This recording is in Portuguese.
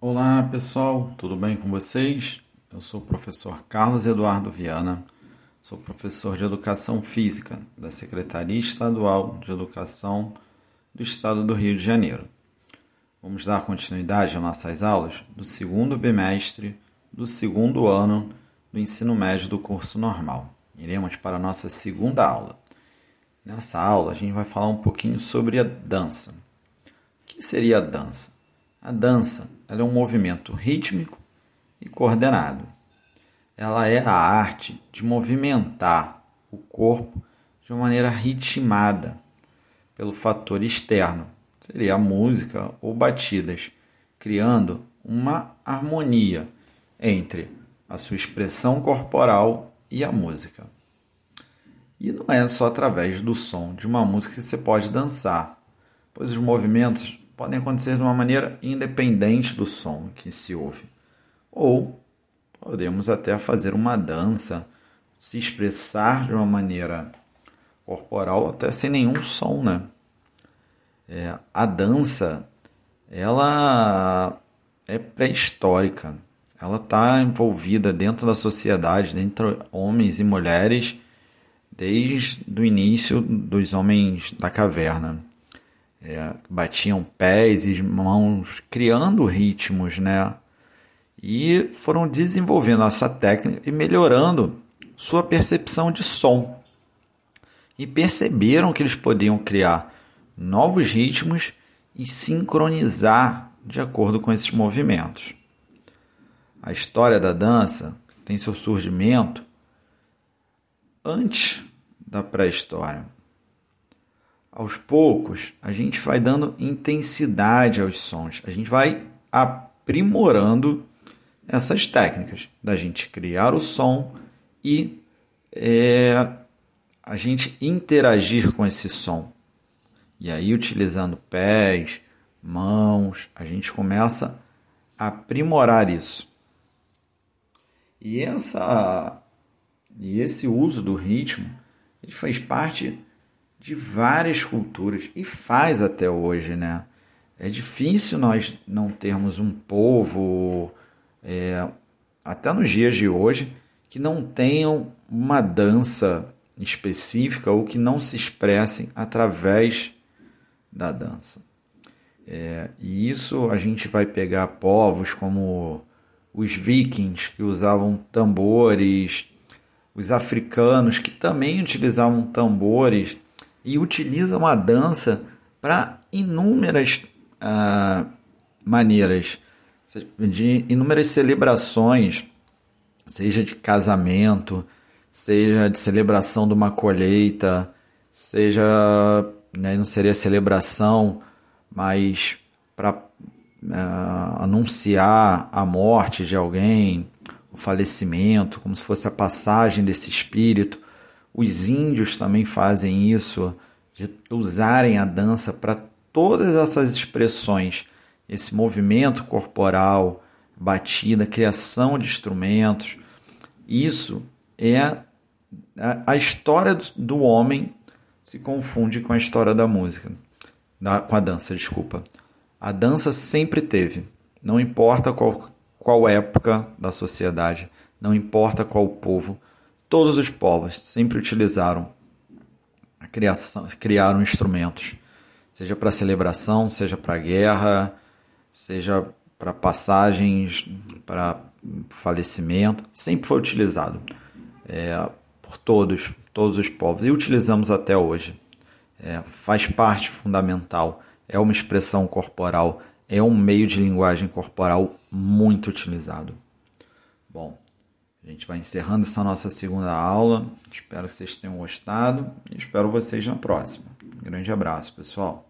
Olá pessoal, tudo bem com vocês? Eu sou o professor Carlos Eduardo Viana, sou professor de Educação Física da Secretaria Estadual de Educação do Estado do Rio de Janeiro. Vamos dar continuidade às nossas aulas do segundo bimestre do segundo ano do ensino médio do curso normal. Iremos para a nossa segunda aula. Nessa aula, a gente vai falar um pouquinho sobre a dança. O que seria a dança? A dança é um movimento rítmico e coordenado. Ela é a arte de movimentar o corpo de uma maneira ritmada pelo fator externo, seria a música ou batidas, criando uma harmonia entre a sua expressão corporal e a música. E não é só através do som de uma música que você pode dançar, pois os movimentos podem acontecer de uma maneira independente do som que se ouve. Ou podemos até fazer uma dança, se expressar de uma maneira corporal até sem nenhum som, né? É, a dança, ela é pré-histórica. Ela está envolvida dentro da sociedade, entre homens e mulheres, desde o início dos homens da caverna é, batiam pés e mãos, criando ritmos, né? E foram desenvolvendo essa técnica e melhorando sua percepção de som. E perceberam que eles podiam criar novos ritmos e sincronizar de acordo com esses movimentos. A história da dança tem seu surgimento antes da pré-história aos poucos, a gente vai dando intensidade aos sons, a gente vai aprimorando essas técnicas da gente criar o som e é, a gente interagir com esse som. E aí, utilizando pés, mãos, a gente começa a aprimorar isso. E, essa, e esse uso do ritmo ele faz parte de várias culturas e faz até hoje, né? É difícil nós não termos um povo, é, até nos dias de hoje, que não tenham uma dança específica ou que não se expressem através da dança. É, e isso a gente vai pegar povos como os vikings, que usavam tambores, os africanos, que também utilizavam tambores e utilizam a dança para inúmeras ah, maneiras, de inúmeras celebrações, seja de casamento, seja de celebração de uma colheita, seja, né, não seria celebração, mas para ah, anunciar a morte de alguém, o falecimento, como se fosse a passagem desse espírito. Os índios também fazem isso, de usarem a dança para todas essas expressões, esse movimento corporal, batida, criação de instrumentos. Isso é a história do homem se confunde com a história da música, da, com a dança, desculpa. A dança sempre teve, não importa qual, qual época da sociedade, não importa qual povo, Todos os povos sempre utilizaram a criação, criaram instrumentos, seja para celebração, seja para guerra, seja para passagens, para falecimento, sempre foi utilizado é, por todos, todos os povos e utilizamos até hoje. É, faz parte fundamental, é uma expressão corporal, é um meio de linguagem corporal muito utilizado. Bom, a gente vai encerrando essa nossa segunda aula. Espero que vocês tenham gostado e espero vocês na próxima. Um grande abraço, pessoal.